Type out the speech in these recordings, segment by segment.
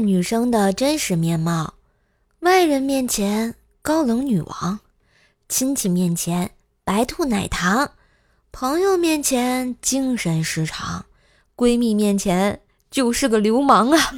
女生的真实面貌，外人面前高冷女王，亲戚面前白兔奶糖，朋友面前精神失常，闺蜜面前就是个流氓啊！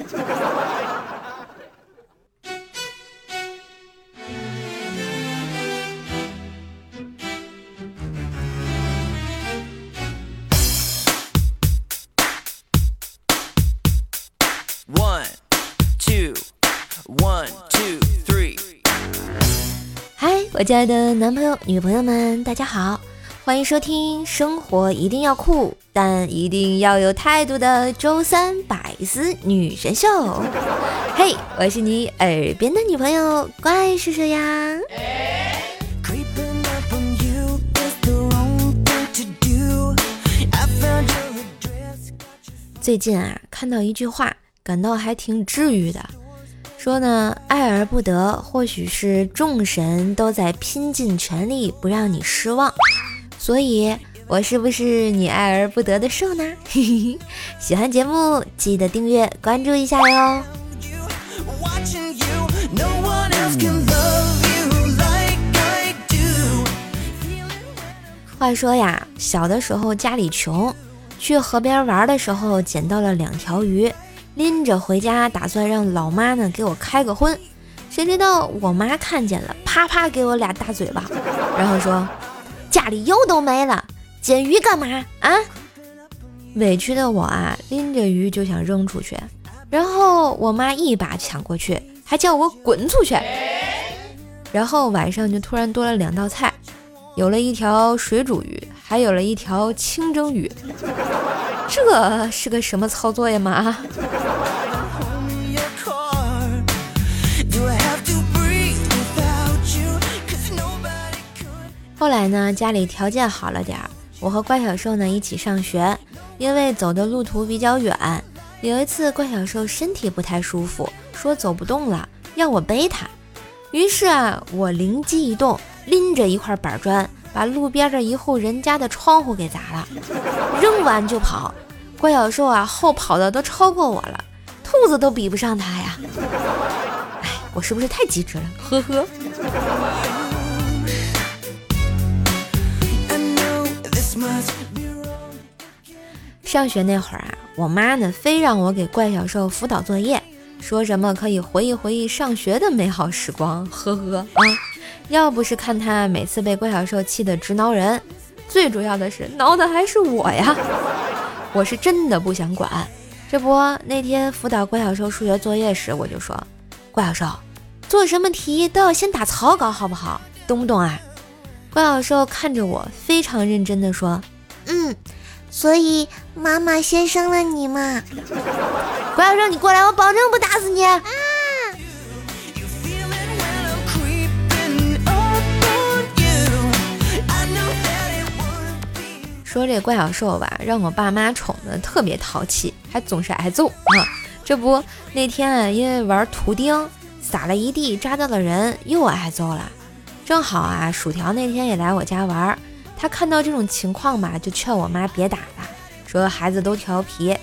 我亲爱的男朋友、女朋友们，大家好，欢迎收听《生活一定要酷，但一定要有态度》的周三百思女神秀。嘿，我是你耳边的女朋友，怪叔叔呀？最近啊，看到一句话，感到还挺治愈的。说呢，爱而不得，或许是众神都在拼尽全力不让你失望，所以我是不是你爱而不得的兽呢？喜欢节目记得订阅关注一下哟。话说呀，小的时候家里穷，去河边玩的时候捡到了两条鱼。拎着回家，打算让老妈呢给我开个荤，谁知道我妈看见了，啪啪给我俩大嘴巴，然后说：“家里油都没了，煎鱼干嘛啊？”委屈的我啊，拎着鱼就想扔出去，然后我妈一把抢过去，还叫我滚出去。然后晚上就突然多了两道菜，有了一条水煮鱼，还有了一条清蒸鱼。这是个什么操作呀妈？后来呢，家里条件好了点儿，我和怪小兽呢一起上学。因为走的路途比较远，有一次怪小兽身体不太舒服，说走不动了，要我背他。于是啊，我灵机一动，拎着一块板砖。把路边的一户人家的窗户给砸了，扔完就跑。怪小兽啊，后跑的都超过我了，兔子都比不上他呀。哎，我是不是太机智了？呵呵。上学那会儿啊，我妈呢非让我给怪小兽辅导作业，说什么可以回忆回忆上学的美好时光。呵呵啊。要不是看他每次被怪小兽气得直挠人，最主要的是挠的还是我呀！我是真的不想管。这不，那天辅导怪小兽数学作业时，我就说：“怪小兽，做什么题都要先打草稿，好不好？懂不懂啊？”怪小兽看着我，非常认真的说：“嗯，所以妈妈先生了你嘛。”怪小兽，你过来，我保证不打死你。说这怪小兽吧，让我爸妈宠的特别淘气，还总是挨揍啊！这不，那天啊，因为玩图钉撒了一地，扎到了人，又挨揍了。正好啊，薯条那天也来我家玩，他看到这种情况吧，就劝我妈别打了，说孩子都调皮。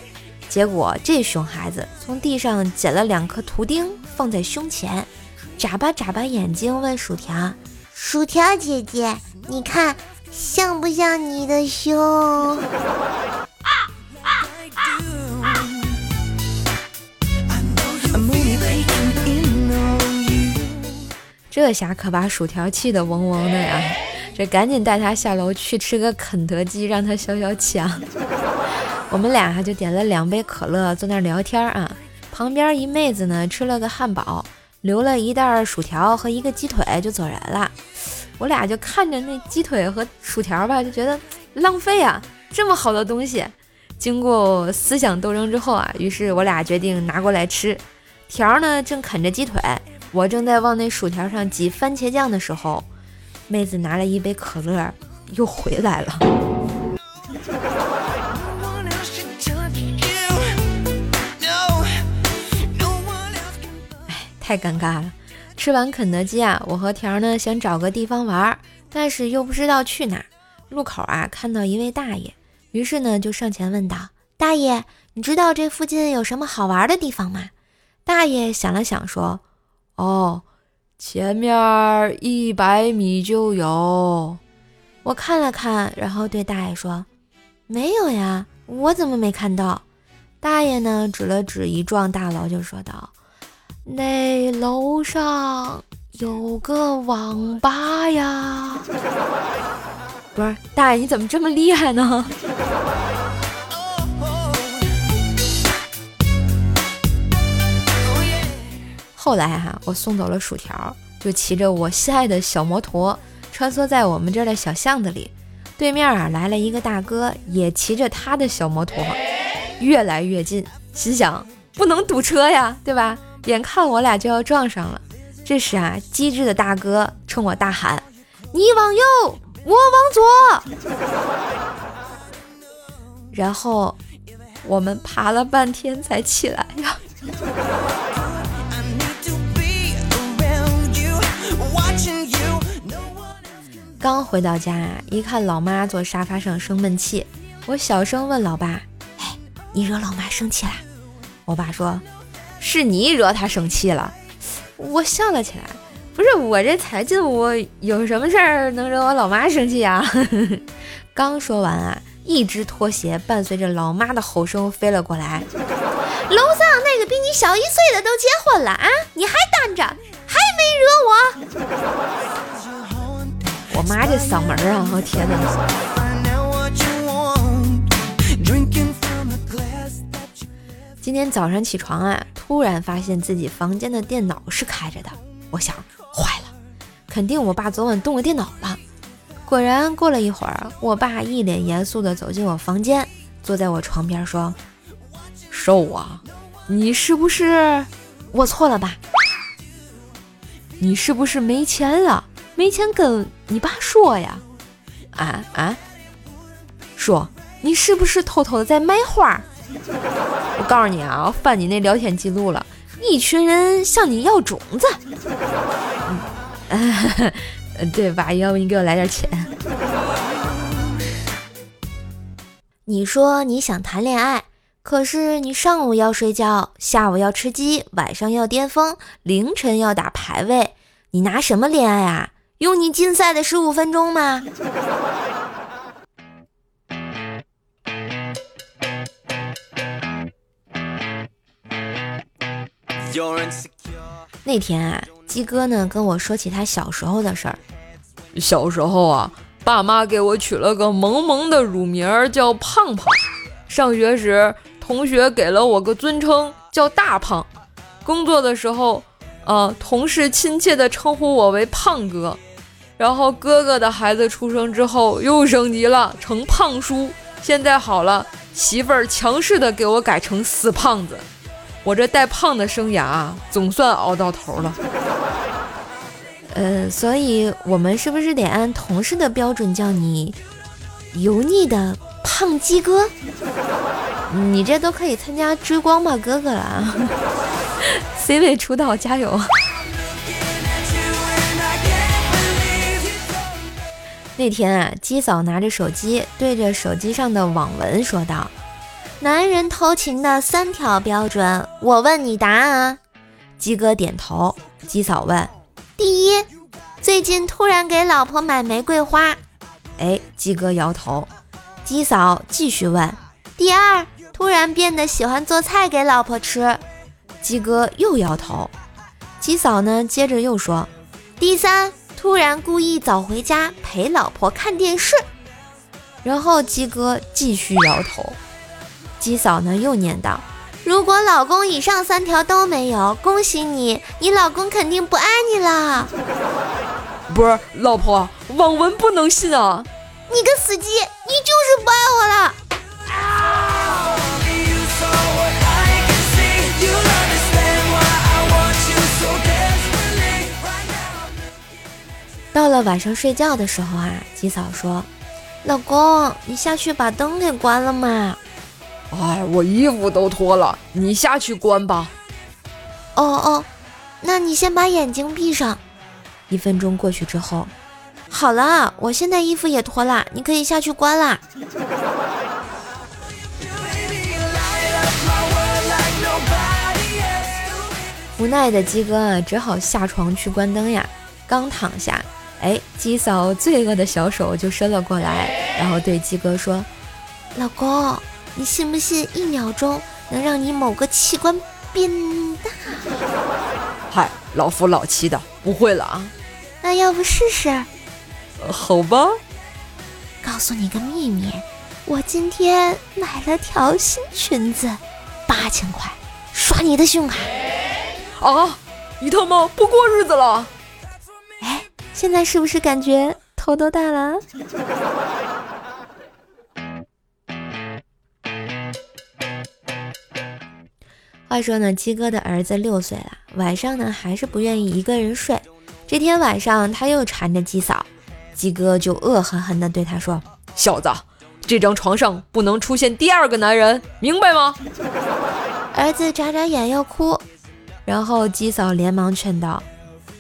结果这熊孩子从地上捡了两颗图钉，放在胸前，眨巴眨巴眼睛问薯条：“薯条姐姐，你看。”像不像你的胸？这下可把薯条气得嗡嗡的呀！这赶紧带他下楼去吃个肯德基，让他消消气啊！我们俩就点了两杯可乐，坐那儿聊天啊。旁边一妹子呢，吃了个汉堡，留了一袋薯条和一个鸡腿，就走人了。我俩就看着那鸡腿和薯条吧，就觉得浪费啊！这么好的东西，经过思想斗争之后啊，于是我俩决定拿过来吃。条呢正啃着鸡腿，我正在往那薯条上挤番茄酱的时候，妹子拿了一杯可乐又回来了。哎，太尴尬了。吃完肯德基啊，我和条呢想找个地方玩，但是又不知道去哪儿。路口啊看到一位大爷，于是呢就上前问道：“大爷，你知道这附近有什么好玩的地方吗？”大爷想了想说：“哦，前面一百米就有。”我看了看，然后对大爷说：“没有呀，我怎么没看到？”大爷呢，指了指一幢大楼，就说道：“那楼上有个网吧呀。”不是，大爷你怎么这么厉害呢？后来哈，我送走了薯条，就骑着我心爱的小摩托，穿梭在我们这儿的小巷子里。对面啊来了一个大哥，也骑着他的小摩托。越来越近，心想不能堵车呀，对吧？眼看我俩就要撞上了，这时啊，机智的大哥冲我大喊：“你往右，我往左。”然后我们爬了半天才起来呀。刚回到家，一看老妈坐沙发上生闷气，我小声问老爸。哎你惹老妈生气了，我爸说：“是你惹她生气了。”我笑了起来，不是我这才进屋，有什么事儿能惹我老妈生气啊？刚说完啊，一只拖鞋伴随着老妈的吼声飞了过来：“楼上那个比你小一岁的都结婚了啊，你还单着，还没惹我？”我妈这嗓门啊，我天哪！今天早上起床啊，突然发现自己房间的电脑是开着的。我想，坏了，肯定我爸昨晚动了电脑了。果然，过了一会儿，我爸一脸严肃地走进我房间，坐在我床边说：“瘦啊，你是不是我错了吧？你是不是没钱了？没钱跟你爸说呀？啊啊，说你是不是偷偷的在卖花？”我告诉你啊，我翻你那聊天记录了，一群人向你要种子。嗯，对吧？要不你给我来点钱？你说你想谈恋爱，可是你上午要睡觉，下午要吃鸡，晚上要巅峰，凌晨要打排位，你拿什么恋爱啊？用你禁赛的十五分钟吗？那天啊，鸡哥呢跟我说起他小时候的事儿。小时候啊，爸妈给我取了个萌萌的乳名叫胖胖。上学时，同学给了我个尊称叫大胖。工作的时候，呃，同事亲切的称呼我为胖哥。然后哥哥的孩子出生之后又升级了，成胖叔。现在好了，媳妇儿强势的给我改成死胖子。我这带胖的生涯总算熬到头了，呃，所以我们是不是得按同事的标准叫你油腻的胖鸡哥？你这都可以参加追光吧哥哥了，C 位出道加油！那天啊，鸡嫂拿着手机对着手机上的网文说道。男人偷情的三条标准，我问你答案啊。鸡哥点头。鸡嫂问：第一，最近突然给老婆买玫瑰花。哎，鸡哥摇头。鸡嫂继续问：第二，突然变得喜欢做菜给老婆吃。鸡哥又摇头。鸡嫂呢，接着又说：第三，突然故意早回家陪老婆看电视。然后鸡哥继续摇头。鸡嫂呢又念叨：“如果老公以上三条都没有，恭喜你，你老公肯定不爱你了。”不是，老婆，网文不能信啊！你个死鸡，你就是不爱我了！到了晚上睡觉的时候啊，鸡嫂说：“老公，你下去把灯给关了嘛。”哎，我衣服都脱了，你下去关吧。哦哦，那你先把眼睛闭上。一分钟过去之后，好了，我现在衣服也脱了，你可以下去关啦。无奈的鸡哥啊，只好下床去关灯呀。刚躺下，哎，鸡嫂罪恶的小手就伸了过来，然后对鸡哥说：“老公，你信不信一秒钟能让你某个器官变大？”嗨，老夫老妻的，不会了啊。那要不试试？好吧。告诉你个秘密，我今天买了条新裙子，八千块，刷你的信用卡。啊！你他妈不过日子了？哎，现在是不是感觉头都大了？话说呢，鸡哥的儿子六岁了，晚上呢还是不愿意一个人睡。这天晚上他又缠着鸡嫂，鸡哥就恶狠狠地对他说：“小子，这张床上不能出现第二个男人，明白吗？”儿子眨眨眼要哭。然后鸡嫂连忙劝道：“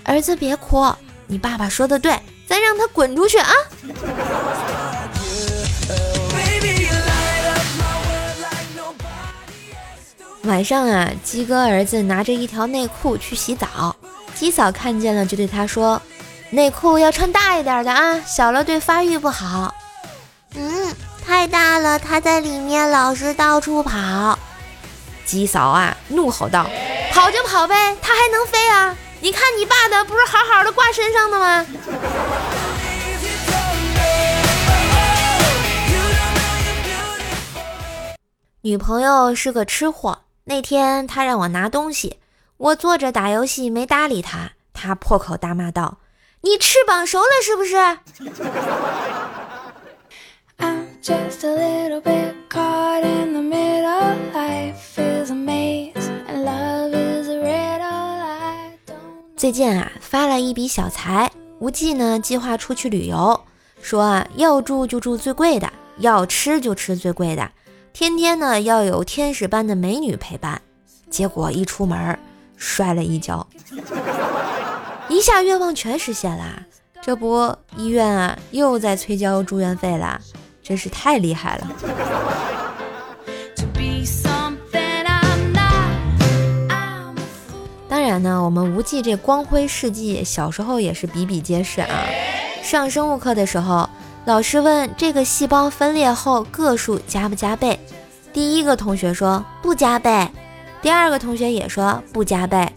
儿子别哭，你爸爸说的对，咱让他滚出去啊！”晚上啊，鸡哥儿子拿着一条内裤去洗澡，鸡嫂看见了就对他说：“内裤要穿大一点的啊，小了对发育不好。”嗯，太大了，他在里面老是到处跑。鸡嫂啊，怒吼道。跑就跑呗，他还能飞啊！你看你爸的不是好好的挂身上的吗？女朋友是个吃货，那天她让我拿东西，我坐着打游戏没搭理她，她破口大骂道：“你翅膀熟了是不是？”最近啊，发了一笔小财，无忌呢计划出去旅游，说啊要住就住最贵的，要吃就吃最贵的，天天呢要有天使般的美女陪伴。结果一出门摔了一跤，一下愿望全实现了。这不，医院啊又在催交住院费了。真是太厉害了！当然呢，我们无忌这光辉事迹，小时候也是比比皆是啊。上生物课的时候，老师问这个细胞分裂后个数加不加倍，第一个同学说不加倍，第二个同学也说不加倍。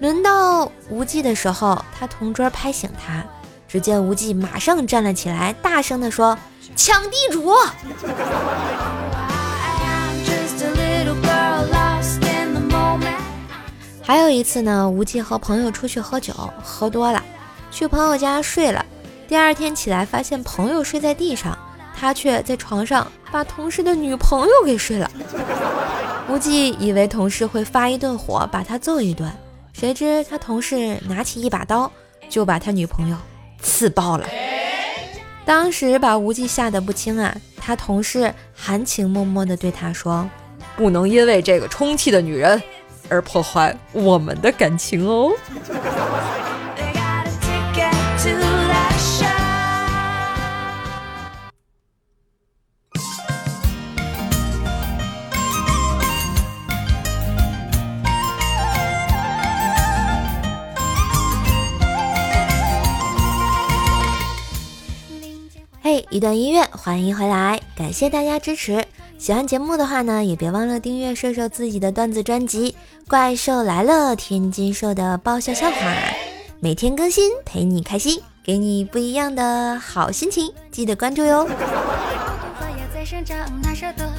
轮到无忌的时候，他同桌拍醒他，只见无忌马上站了起来，大声地说。抢地主！还有一次呢，无忌和朋友出去喝酒，喝多了，去朋友家睡了。第二天起来，发现朋友睡在地上，他却在床上把同事的女朋友给睡了。无忌以为同事会发一顿火，把他揍一顿，谁知他同事拿起一把刀，就把他女朋友刺爆了。当时把无忌吓得不轻啊！他同事含情脉脉地对他说：“不能因为这个充气的女人而破坏我们的感情哦。”嘿一段音乐，欢迎回来，感谢大家支持。喜欢节目的话呢，也别忘了订阅瘦瘦自己的段子专辑《怪兽来了》，天津兽的爆笑笑话，每天更新，陪你开心，给你不一样的好心情，记得关注哟。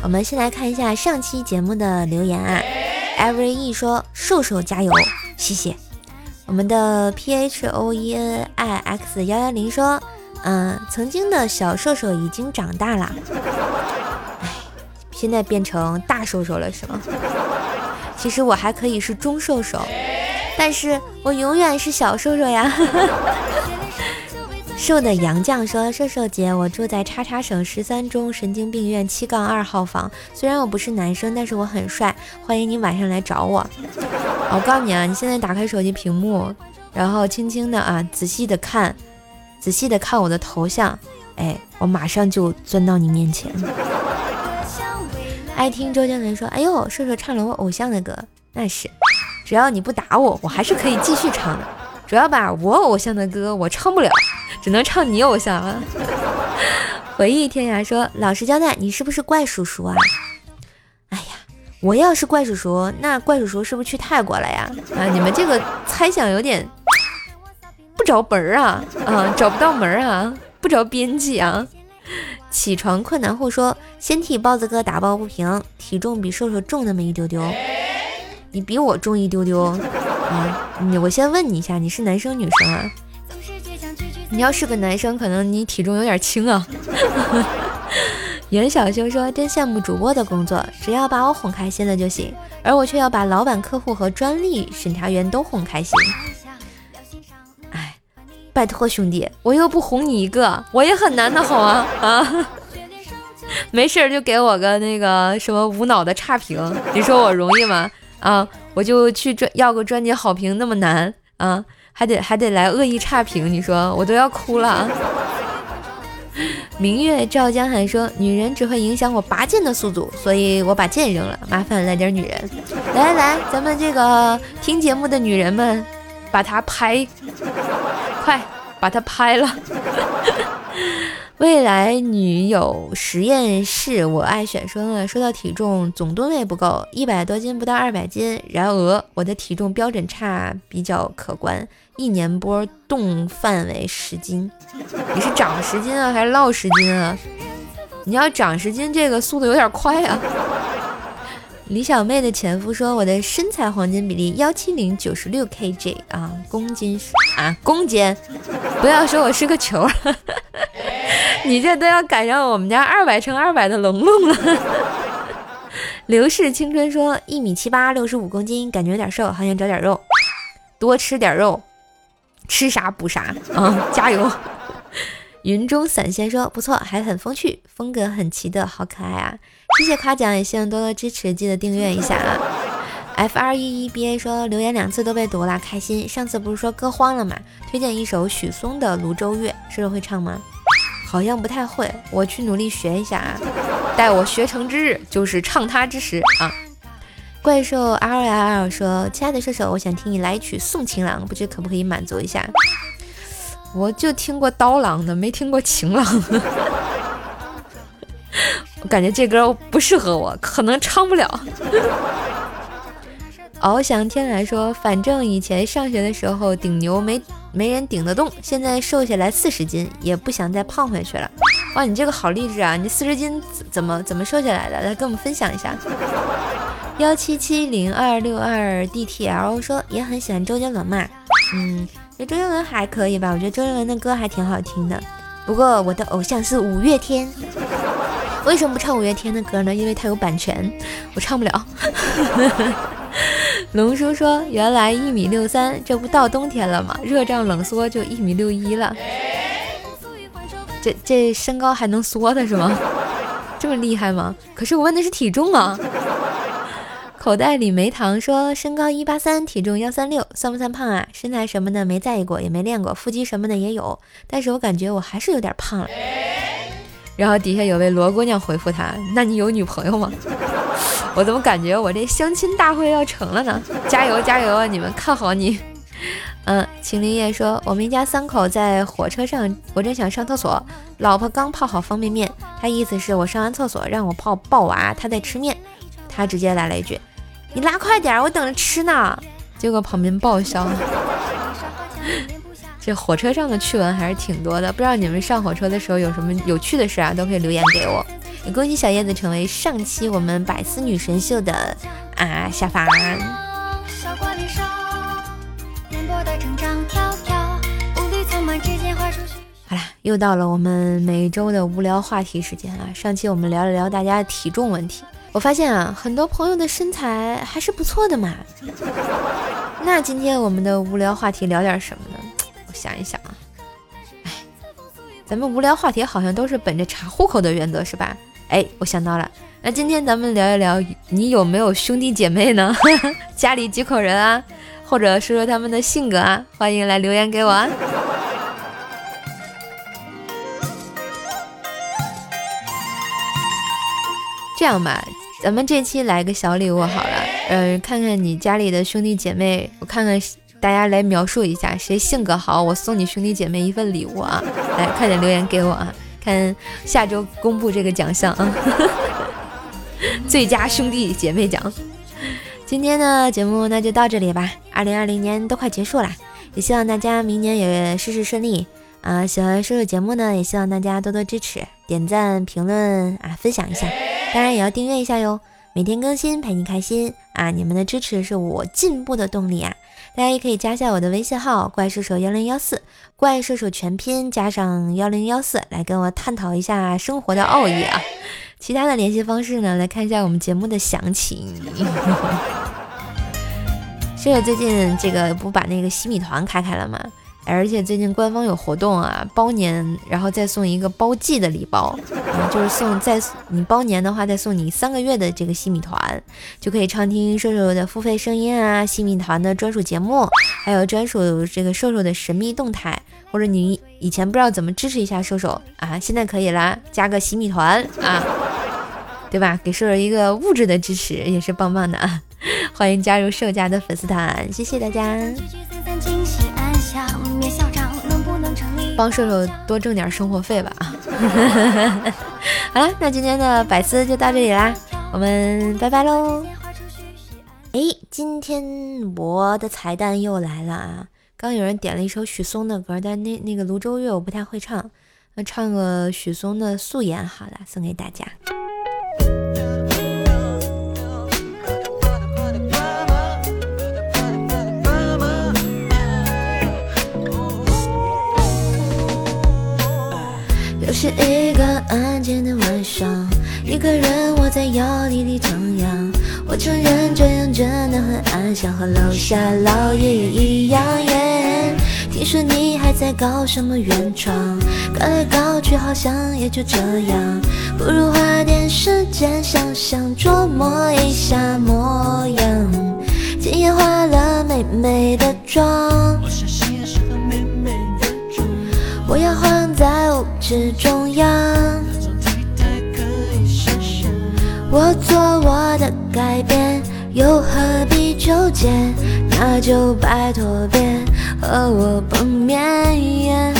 我们先来看一下上期节目的留言啊，Every E 说瘦瘦加油，谢谢。我们的 P H O E N I X 幺幺零说。嗯，曾经的小瘦瘦已经长大了，现在变成大瘦瘦了是吗？其实我还可以是中瘦瘦，但是我永远是小瘦瘦呀。瘦的杨绛说：“瘦瘦姐，我住在叉叉省十三中神经病院七杠二号房，虽然我不是男生，但是我很帅，欢迎你晚上来找我。我告诉你啊，你现在打开手机屏幕，然后轻轻的啊，仔细的看。”仔细的看我的头像，哎，我马上就钻到你面前。爱听周杰伦说：“哎呦，瘦瘦唱了我偶像的歌，那是。”只要你不打我，我还是可以继续唱的。主要吧，我偶像的歌我唱不了，只能唱你偶像啊。回忆天涯说：“老实交代，你是不是怪叔叔啊？”哎呀，我要是怪叔叔，那怪叔叔是不是去泰国了呀？啊，你们这个猜想有点不着本儿啊，啊，找不到门儿啊，不着边际啊。起床困难户说：“先替包子哥打抱不平，体重比瘦瘦重那么一丢丢，你比我重一丢丢啊！你我先问你一下，你是男生女生啊？你要是个男生，可能你体重有点轻啊。”袁小修说：“真羡慕主播的工作，只要把我哄开心了就行，而我却要把老板、客户和专利审查员都哄开心。”拜托兄弟，我又不哄你一个，我也很难的哄啊啊！没事就给我个那个什么无脑的差评，你说我容易吗？啊，我就去专要个专辑好评那么难啊？还得还得来恶意差评，你说我都要哭了。明月照江海说，女人只会影响我拔剑的速度，所以我把剑扔了。麻烦来点女人，来来来，咱们这个听节目的女人们，把它拍。快把它拍了！未来女友实验室，我爱选生了。说到体重，总吨位不够，一百多斤不到二百斤。然而我的体重标准差比较可观，一年波动范围十斤。你是长十斤啊，还是落十斤啊？你要长十斤，这个速度有点快啊。李小妹的前夫说：“我的身材黄金比例幺七零九十六 kg 啊，公斤啊，公斤，不要说我是个球，你这都要赶上我们家二百乘二百的龙龙了。”刘氏青春说：“一米七八，六十五公斤，感觉有点瘦，好想找点肉，多吃点肉，吃啥补啥啊，加油！”云中散仙说：“不错，还很风趣，风格很奇特，好可爱啊。”谢谢夸奖，也希望多多支持，记得订阅一下啊。F R E E B A 说留言两次都被读了，开心。上次不是说歌荒了吗？推荐一首许嵩的《泸州月》，师傅会唱吗？好像不太会，我去努力学一下啊。待我学成之日，就是唱它之时啊。怪兽 R L L 说，亲爱的射手，我想听你来一曲《送情郎》，不知可不可以满足一下？我就听过刀郎的，没听过情郎。我感觉这歌不适合我，可能唱不了。翱翔天来说，反正以前上学的时候顶牛没没人顶得动，现在瘦下来四十斤，也不想再胖回去了。哇，你这个好励志啊！你四十斤怎么怎么瘦下来的？来跟我们分享一下。幺七七零二六二 D T L 说也很喜欢周杰伦嘛，嗯，周杰伦还可以吧？我觉得周杰伦的歌还挺好听的。不过我的偶像是五月天。为什么不唱五月天的歌呢？因为他有版权，我唱不了。龙叔说：“原来一米六三，这不到冬天了吗？热胀冷缩就一米六一了。这这身高还能缩的是吗？这么厉害吗？可是我问的是体重啊。”口袋里没糖说：“身高一八三，体重幺三六，算不算胖啊？身材什么的没在意过，也没练过，腹肌什么的也有，但是我感觉我还是有点胖了。”然后底下有位罗姑娘回复他：“那你有女朋友吗？”我怎么感觉我这相亲大会要成了呢？加油加油啊！你们看好你。嗯，秦林叶说：“我们一家三口在火车上，我正想上厕所，老婆刚泡好方便面，她意思是我上完厕所让我泡抱娃，她在吃面，她直接来了一句：‘你拉快点，我等着吃呢。’结果旁边报销。”这火车上的趣闻还是挺多的，不知道你们上火车的时候有什么有趣的事啊？都可以留言给我。也恭喜小叶子成为上期我们百思女神秀的啊下凡。好啦，又到了我们每周的无聊话题时间了。上期我们聊了聊大家的体重问题，我发现啊，很多朋友的身材还是不错的嘛。那今天我们的无聊话题聊点什么呢？我想一想啊，哎，咱们无聊话题好像都是本着查户口的原则，是吧？哎，我想到了，那今天咱们聊一聊，你有没有兄弟姐妹呢？家里几口人啊？或者说说他们的性格啊？欢迎来留言给我啊！这样吧，咱们这期来个小礼物好了。嗯，看看你家里的兄弟姐妹，我看看大家来描述一下谁性格好，我送你兄弟姐妹一份礼物啊！来，快点留言给我啊！看下周公布这个奖项啊，最佳兄弟姐妹奖。今天的节目那就到这里吧，二零二零年都快结束了，也希望大家明年也事事顺利啊！喜欢叔叔节目呢，也希望大家多多支持，点赞、评论啊，分享一下，当然也要订阅一下哟。每天更新陪你开心啊！你们的支持是我进步的动力啊！大家也可以加下我的微信号“怪兽手幺零幺四”，怪兽手全拼加上幺零幺四，来跟我探讨一下生活的奥义啊！其他的联系方式呢？来看一下我们节目的详情。舍友最近这个不把那个洗米团开开了吗？而且最近官方有活动啊，包年然后再送一个包季的礼包，啊，就是送再你包年的话，再送你三个月的这个西米团，就可以畅听瘦瘦的付费声音啊，西米团的专属节目，还有专属这个瘦瘦的神秘动态，或者你以前不知道怎么支持一下瘦瘦啊，现在可以啦，加个西米团啊，对吧？给瘦瘦一个物质的支持也是棒棒的啊！欢迎加入瘦家的粉丝团，谢谢大家。帮射手多挣点生活费吧啊！好了，那今天的百思就到这里啦，我们拜拜喽！哎，今天我的彩蛋又来了啊！刚有人点了一首许嵩的歌，但那那个泸州月我不太会唱，那唱个许嵩的《素颜》好了，送给大家。是一个安静的晚上，一个人窝在摇椅里徜徉。我承认这样真的很安详，和楼下老爷爷一样。耶，听说你还在搞什么原创，搞来搞去好像也就这样。不如花点时间想想，琢磨一下模样。今夜化了美美的妆。是中央，我做我的改变，又何必纠结？那就拜托别和我碰面。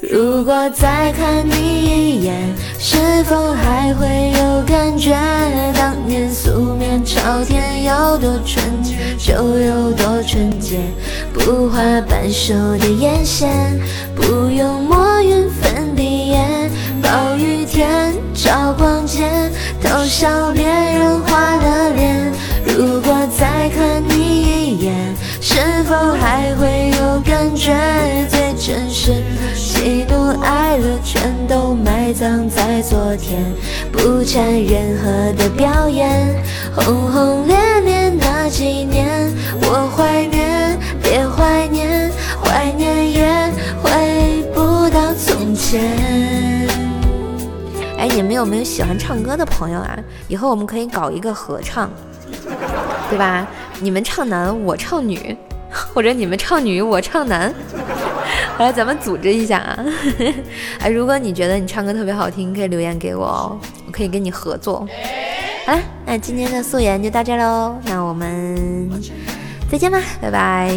如果再看你一眼，是否还会有感觉？当年素面朝天有多纯洁，就有多纯洁。不画半熟的眼线，不用抹匀粉底液。暴雨天照光间，偷笑别人花了脸。如果再看你一眼，是否还会有感觉？最真实喜怒哀乐，全都埋埋葬在昨天，不掺任何的表演。轰轰烈烈那几年，我怀念，别怀念，怀念也回不到从前。哎，你们有没有喜欢唱歌的朋友啊？以后我们可以搞一个合唱。对吧？你们唱男，我唱女，或者你们唱女，我唱男，来，咱们组织一下啊！哎，如果你觉得你唱歌特别好听，可以留言给我哦，我可以跟你合作。好了，那今天的素颜就到这喽，那我们再见吧，拜拜。